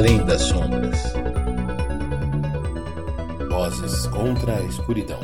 Além das Sombras. Vozes contra a escuridão.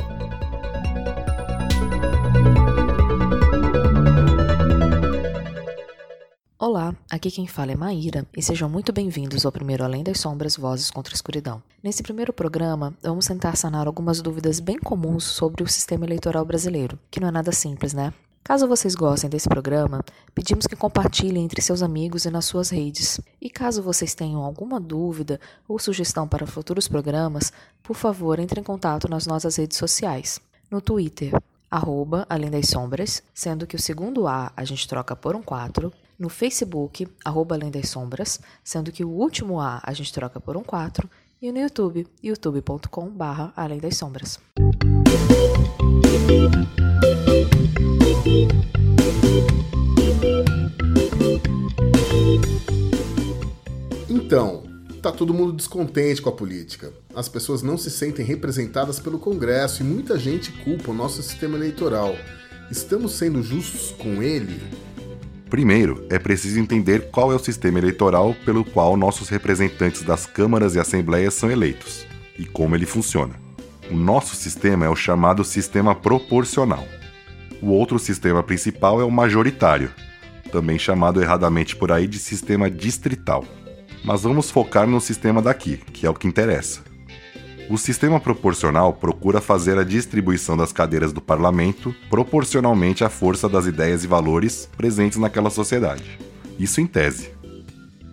Olá, aqui quem fala é Maíra e sejam muito bem-vindos ao primeiro Além das Sombras Vozes contra a Escuridão. Nesse primeiro programa, vamos tentar sanar algumas dúvidas bem comuns sobre o sistema eleitoral brasileiro, que não é nada simples, né? Caso vocês gostem desse programa, pedimos que compartilhem entre seus amigos e nas suas redes. E caso vocês tenham alguma dúvida ou sugestão para futuros programas, por favor, entre em contato nas nossas redes sociais. No Twitter, arroba Além das Sombras, sendo que o segundo A a gente troca por um 4, no Facebook, arroba Além das Sombras, sendo que o último A a gente troca por um 4, e no YouTube, youtube.com barra Além das Sombras. Então, tá todo mundo descontente com a política. As pessoas não se sentem representadas pelo Congresso e muita gente culpa o nosso sistema eleitoral. Estamos sendo justos com ele? Primeiro, é preciso entender qual é o sistema eleitoral pelo qual nossos representantes das câmaras e assembleias são eleitos e como ele funciona. O nosso sistema é o chamado sistema proporcional. O outro sistema principal é o majoritário, também chamado erradamente por aí de sistema distrital. Mas vamos focar no sistema daqui, que é o que interessa. O sistema proporcional procura fazer a distribuição das cadeiras do parlamento proporcionalmente à força das ideias e valores presentes naquela sociedade. Isso em tese.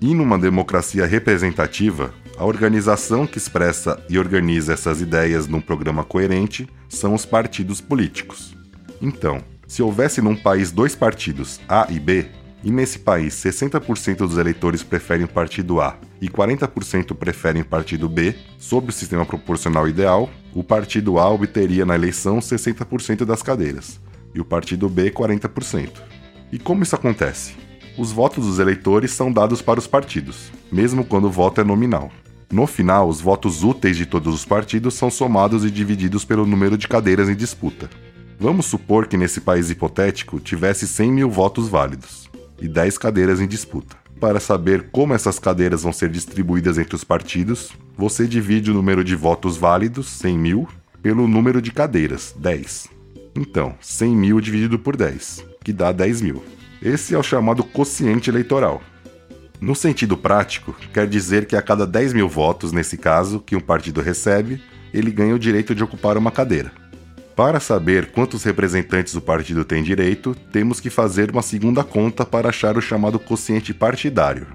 E numa democracia representativa, a organização que expressa e organiza essas ideias num programa coerente são os partidos políticos. Então, se houvesse num país dois partidos, A e B, e nesse país 60% dos eleitores preferem o partido A e 40% preferem o partido B, sob o sistema proporcional ideal, o partido A obteria na eleição 60% das cadeiras e o partido B 40%. E como isso acontece? Os votos dos eleitores são dados para os partidos, mesmo quando o voto é nominal. No final, os votos úteis de todos os partidos são somados e divididos pelo número de cadeiras em disputa. Vamos supor que nesse país hipotético tivesse 100 mil votos válidos e 10 cadeiras em disputa. Para saber como essas cadeiras vão ser distribuídas entre os partidos, você divide o número de votos válidos, 100 mil, pelo número de cadeiras, 10. Então, 100 mil dividido por 10, que dá 10 mil. Esse é o chamado quociente eleitoral. No sentido prático, quer dizer que a cada 10 mil votos, nesse caso, que um partido recebe, ele ganha o direito de ocupar uma cadeira. Para saber quantos representantes o partido tem direito, temos que fazer uma segunda conta para achar o chamado quociente partidário.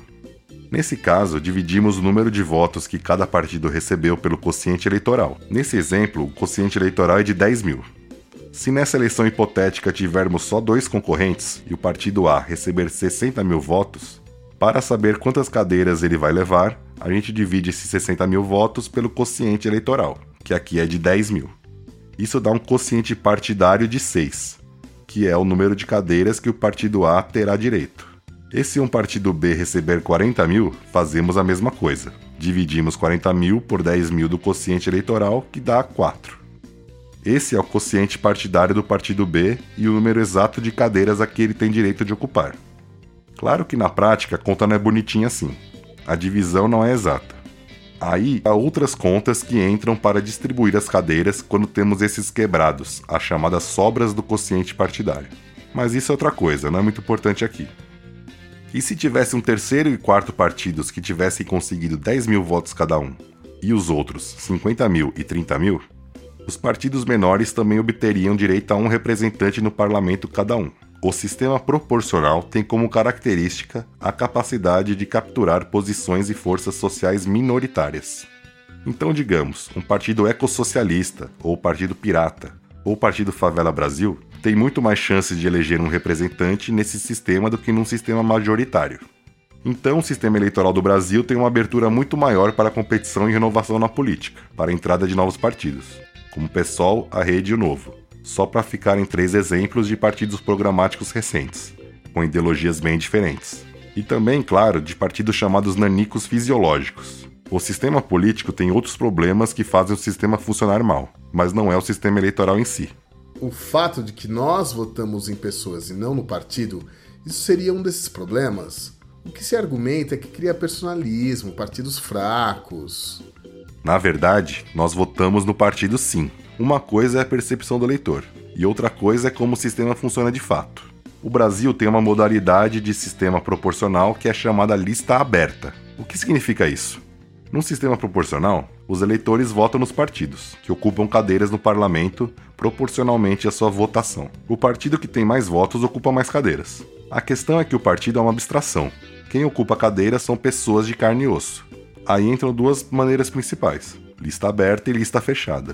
Nesse caso, dividimos o número de votos que cada partido recebeu pelo quociente eleitoral. Nesse exemplo, o quociente eleitoral é de 10 mil. Se nessa eleição hipotética tivermos só dois concorrentes e o partido A receber 60 mil votos, para saber quantas cadeiras ele vai levar, a gente divide esses 60 mil votos pelo quociente eleitoral, que aqui é de 10 mil. Isso dá um quociente partidário de 6, que é o número de cadeiras que o partido A terá direito. E se um partido B receber 40 mil, fazemos a mesma coisa. Dividimos 40 mil por 10 mil do quociente eleitoral, que dá 4. Esse é o quociente partidário do partido B e o número exato de cadeiras a que ele tem direito de ocupar. Claro que na prática a conta não é bonitinha assim. A divisão não é exata. Aí há outras contas que entram para distribuir as cadeiras quando temos esses quebrados, as chamadas sobras do quociente partidário. Mas isso é outra coisa, não é muito importante aqui. E se tivesse um terceiro e quarto partidos que tivessem conseguido 10 mil votos cada um, e os outros 50 mil e 30 mil, os partidos menores também obteriam direito a um representante no parlamento cada um. O sistema proporcional tem como característica a capacidade de capturar posições e forças sociais minoritárias. Então, digamos, um partido ecossocialista, ou partido pirata, ou partido Favela Brasil tem muito mais chances de eleger um representante nesse sistema do que num sistema majoritário. Então, o sistema eleitoral do Brasil tem uma abertura muito maior para competição e renovação na política, para a entrada de novos partidos, como o PSOL, a Rede e o Novo só para ficarem três exemplos de partidos programáticos recentes, com ideologias bem diferentes. E também, claro, de partidos chamados nanicos fisiológicos. O sistema político tem outros problemas que fazem o sistema funcionar mal, mas não é o sistema eleitoral em si. O fato de que nós votamos em pessoas e não no partido, isso seria um desses problemas? O que se argumenta é que cria personalismo, partidos fracos. Na verdade, nós votamos no partido sim. Uma coisa é a percepção do eleitor, e outra coisa é como o sistema funciona de fato. O Brasil tem uma modalidade de sistema proporcional que é chamada lista aberta. O que significa isso? Num sistema proporcional, os eleitores votam nos partidos, que ocupam cadeiras no parlamento proporcionalmente à sua votação. O partido que tem mais votos ocupa mais cadeiras. A questão é que o partido é uma abstração. Quem ocupa cadeiras são pessoas de carne e osso. Aí entram duas maneiras principais: lista aberta e lista fechada.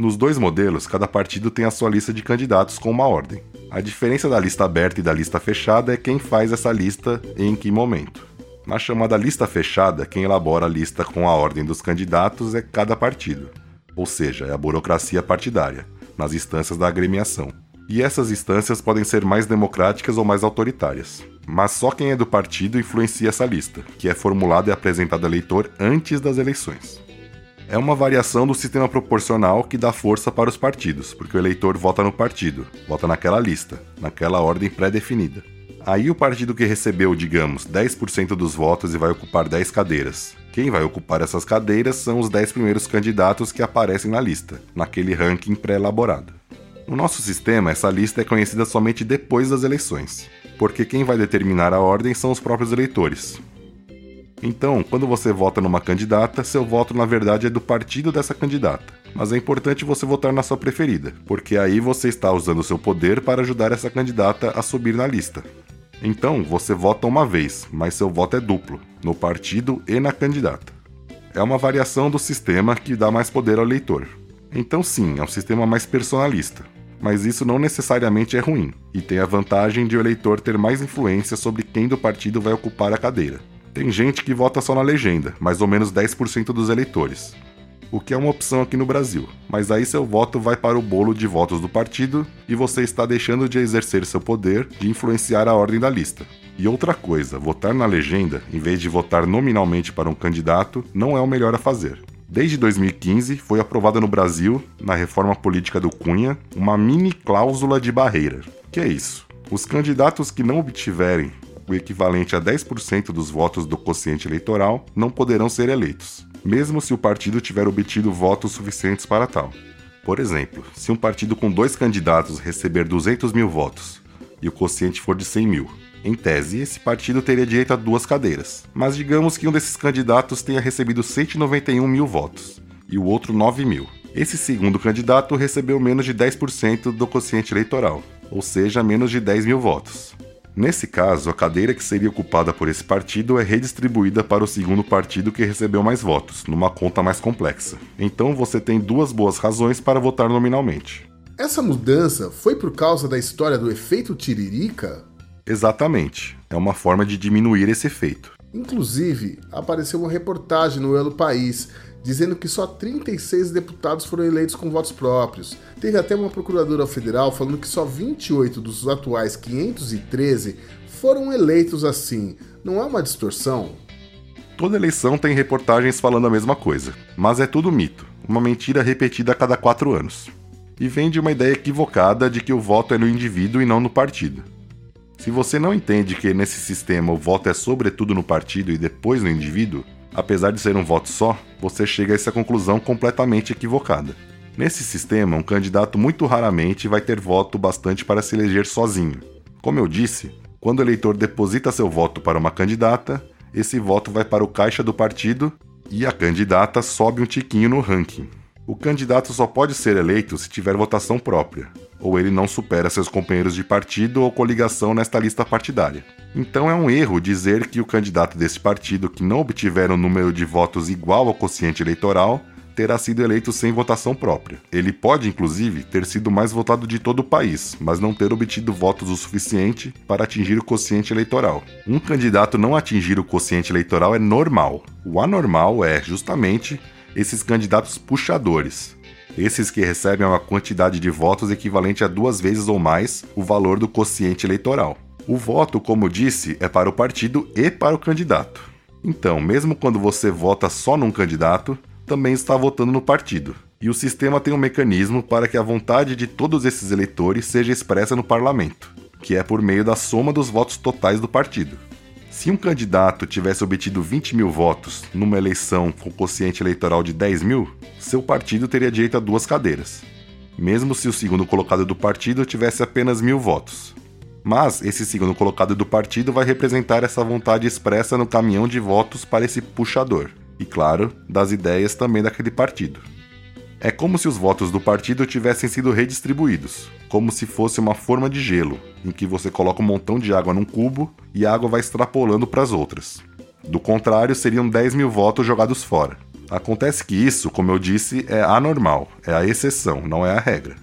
Nos dois modelos, cada partido tem a sua lista de candidatos com uma ordem. A diferença da lista aberta e da lista fechada é quem faz essa lista e em que momento. Na chamada lista fechada, quem elabora a lista com a ordem dos candidatos é cada partido, ou seja, é a burocracia partidária, nas instâncias da agremiação e essas instâncias podem ser mais democráticas ou mais autoritárias. Mas só quem é do partido influencia essa lista, que é formulada e apresentada ao eleitor antes das eleições. É uma variação do sistema proporcional que dá força para os partidos, porque o eleitor vota no partido, vota naquela lista, naquela ordem pré-definida. Aí o partido que recebeu, digamos, 10% dos votos e vai ocupar 10 cadeiras. Quem vai ocupar essas cadeiras são os 10 primeiros candidatos que aparecem na lista, naquele ranking pré-elaborado. No nosso sistema, essa lista é conhecida somente depois das eleições, porque quem vai determinar a ordem são os próprios eleitores. Então, quando você vota numa candidata, seu voto na verdade é do partido dessa candidata. Mas é importante você votar na sua preferida, porque aí você está usando seu poder para ajudar essa candidata a subir na lista. Então, você vota uma vez, mas seu voto é duplo, no partido e na candidata. É uma variação do sistema que dá mais poder ao eleitor. Então, sim, é um sistema mais personalista, mas isso não necessariamente é ruim, e tem a vantagem de o eleitor ter mais influência sobre quem do partido vai ocupar a cadeira. Tem gente que vota só na legenda, mais ou menos 10% dos eleitores, o que é uma opção aqui no Brasil, mas aí seu voto vai para o bolo de votos do partido e você está deixando de exercer seu poder de influenciar a ordem da lista. E outra coisa, votar na legenda, em vez de votar nominalmente para um candidato, não é o melhor a fazer. Desde 2015, foi aprovada no Brasil, na reforma política do Cunha, uma mini cláusula de barreira. Que é isso? Os candidatos que não obtiverem o equivalente a 10% dos votos do quociente eleitoral não poderão ser eleitos, mesmo se o partido tiver obtido votos suficientes para tal. Por exemplo, se um partido com dois candidatos receber 200 mil votos e o quociente for de 100 mil, em tese, esse partido teria direito a duas cadeiras, mas digamos que um desses candidatos tenha recebido 191 mil votos e o outro 9 mil. Esse segundo candidato recebeu menos de 10% do quociente eleitoral, ou seja, menos de 10 mil votos. Nesse caso, a cadeira que seria ocupada por esse partido é redistribuída para o segundo partido que recebeu mais votos, numa conta mais complexa. Então você tem duas boas razões para votar nominalmente. Essa mudança foi por causa da história do efeito Tiririca? Exatamente. É uma forma de diminuir esse efeito. Inclusive, apareceu uma reportagem no Elo País dizendo que só 36 deputados foram eleitos com votos próprios. Teve até uma procuradora federal falando que só 28 dos atuais 513 foram eleitos assim. Não é uma distorção? Toda eleição tem reportagens falando a mesma coisa, mas é tudo mito, uma mentira repetida a cada quatro anos. E vem de uma ideia equivocada de que o voto é no indivíduo e não no partido. Se você não entende que nesse sistema o voto é sobretudo no partido e depois no indivíduo, apesar de ser um voto só, você chega a essa conclusão completamente equivocada. Nesse sistema, um candidato muito raramente vai ter voto bastante para se eleger sozinho. Como eu disse, quando o eleitor deposita seu voto para uma candidata, esse voto vai para o caixa do partido e a candidata sobe um tiquinho no ranking. O candidato só pode ser eleito se tiver votação própria, ou ele não supera seus companheiros de partido ou coligação nesta lista partidária. Então é um erro dizer que o candidato desse partido que não obtiver um número de votos igual ao quociente eleitoral terá sido eleito sem votação própria. Ele pode, inclusive, ter sido mais votado de todo o país, mas não ter obtido votos o suficiente para atingir o quociente eleitoral. Um candidato não atingir o quociente eleitoral é normal. O anormal é, justamente, esses candidatos puxadores. Esses que recebem uma quantidade de votos equivalente a duas vezes ou mais o valor do quociente eleitoral. O voto, como disse, é para o partido e para o candidato. Então, mesmo quando você vota só num candidato, também está votando no partido. E o sistema tem um mecanismo para que a vontade de todos esses eleitores seja expressa no parlamento, que é por meio da soma dos votos totais do partido. Se um candidato tivesse obtido 20 mil votos numa eleição com quociente eleitoral de 10 mil, seu partido teria direito a duas cadeiras, mesmo se o segundo colocado do partido tivesse apenas mil votos. Mas esse segundo colocado do partido vai representar essa vontade expressa no caminhão de votos para esse puxador, e claro, das ideias também daquele partido. É como se os votos do partido tivessem sido redistribuídos, como se fosse uma forma de gelo, em que você coloca um montão de água num cubo e a água vai extrapolando para as outras. Do contrário, seriam 10 mil votos jogados fora. Acontece que isso, como eu disse, é anormal, é a exceção, não é a regra.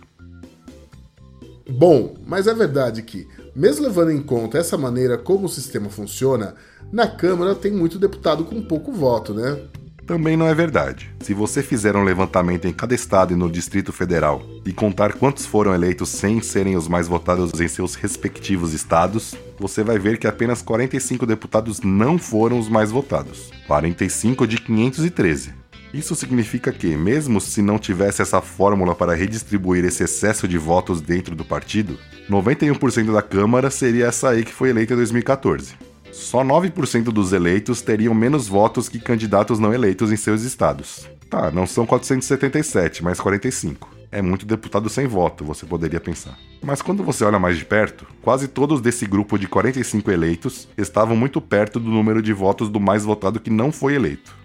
Bom, mas é verdade que, mesmo levando em conta essa maneira como o sistema funciona, na Câmara tem muito deputado com pouco voto, né? Também não é verdade. Se você fizer um levantamento em cada estado e no Distrito Federal e contar quantos foram eleitos sem serem os mais votados em seus respectivos estados, você vai ver que apenas 45 deputados não foram os mais votados. 45 de 513. Isso significa que, mesmo se não tivesse essa fórmula para redistribuir esse excesso de votos dentro do partido, 91% da Câmara seria essa aí que foi eleita em 2014 só 9% dos eleitos teriam menos votos que candidatos não eleitos em seus estados. Tá, não são 477, mas 45. É muito deputado sem voto, você poderia pensar. Mas quando você olha mais de perto, quase todos desse grupo de 45 eleitos estavam muito perto do número de votos do mais votado que não foi eleito.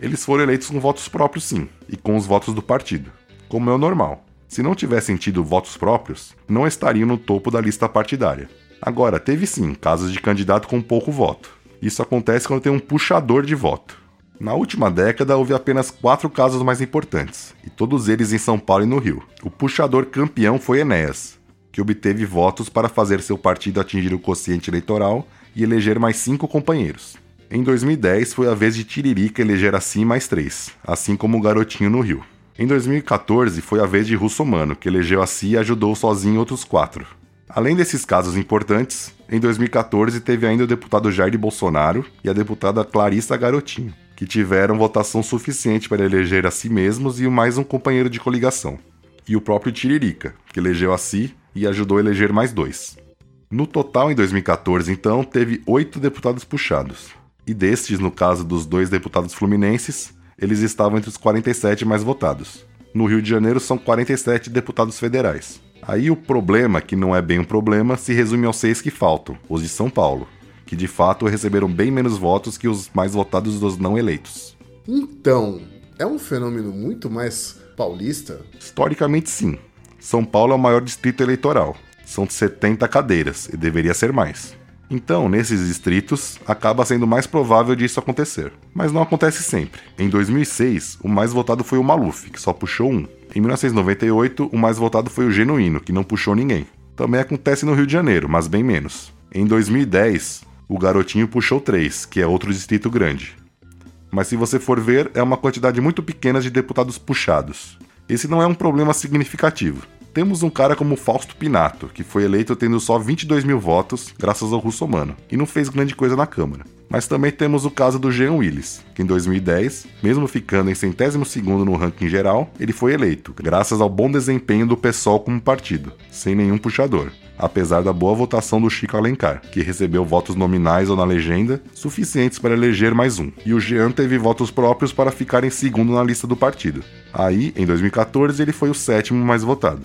Eles foram eleitos com votos próprios, sim, e com os votos do partido, como é o normal. Se não tivessem tido votos próprios, não estariam no topo da lista partidária. Agora, teve sim casos de candidato com pouco voto. Isso acontece quando tem um puxador de voto. Na última década, houve apenas quatro casos mais importantes, e todos eles em São Paulo e no Rio. O puxador campeão foi Enéas, que obteve votos para fazer seu partido atingir o quociente eleitoral e eleger mais cinco companheiros. Em 2010, foi a vez de Tiririca eleger assim mais três, assim como o Garotinho no Rio. Em 2014, foi a vez de Russomano, que elegeu assim e ajudou sozinho outros quatro. Além desses casos importantes, em 2014 teve ainda o deputado Jair Bolsonaro e a deputada Clarissa Garotinho, que tiveram votação suficiente para eleger a si mesmos e mais um companheiro de coligação. E o próprio Tiririca, que elegeu a si e ajudou a eleger mais dois. No total, em 2014, então, teve oito deputados puxados. E destes, no caso dos dois deputados fluminenses, eles estavam entre os 47 mais votados. No Rio de Janeiro, são 47 deputados federais. Aí o problema, que não é bem um problema, se resume aos seis que faltam, os de São Paulo, que de fato receberam bem menos votos que os mais votados dos não eleitos. Então, é um fenômeno muito mais paulista? Historicamente, sim. São Paulo é o maior distrito eleitoral. São 70 cadeiras, e deveria ser mais. Então, nesses distritos, acaba sendo mais provável disso acontecer. Mas não acontece sempre. Em 2006, o mais votado foi o Maluf, que só puxou um. Em 1998, o mais votado foi o Genuíno, que não puxou ninguém. Também acontece no Rio de Janeiro, mas bem menos. Em 2010, o Garotinho puxou três, que é outro distrito grande. Mas se você for ver, é uma quantidade muito pequena de deputados puxados. Esse não é um problema significativo. Temos um cara como Fausto Pinato, que foi eleito tendo só 22 mil votos, graças ao russomano, e não fez grande coisa na Câmara. Mas também temos o caso do Jean Willis, que em 2010, mesmo ficando em centésimo segundo no ranking geral, ele foi eleito, graças ao bom desempenho do PSOL como partido, sem nenhum puxador apesar da boa votação do Chico Alencar, que recebeu votos nominais ou na legenda suficientes para eleger mais um, e o Jean teve votos próprios para ficar em segundo na lista do partido. Aí, em 2014, ele foi o sétimo mais votado.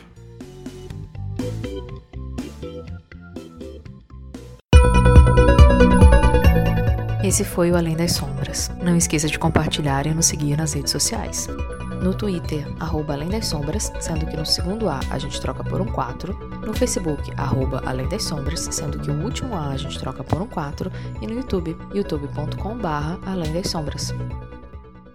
Esse foi o Além das Sombras. Não esqueça de compartilhar e nos seguir nas redes sociais. No Twitter, arroba Além das Sombras, sendo que no segundo A a gente troca por um 4. No Facebook, arroba Além das Sombras, sendo que o último A a gente troca por um 4. E no YouTube, youtube.com barra Além das Sombras.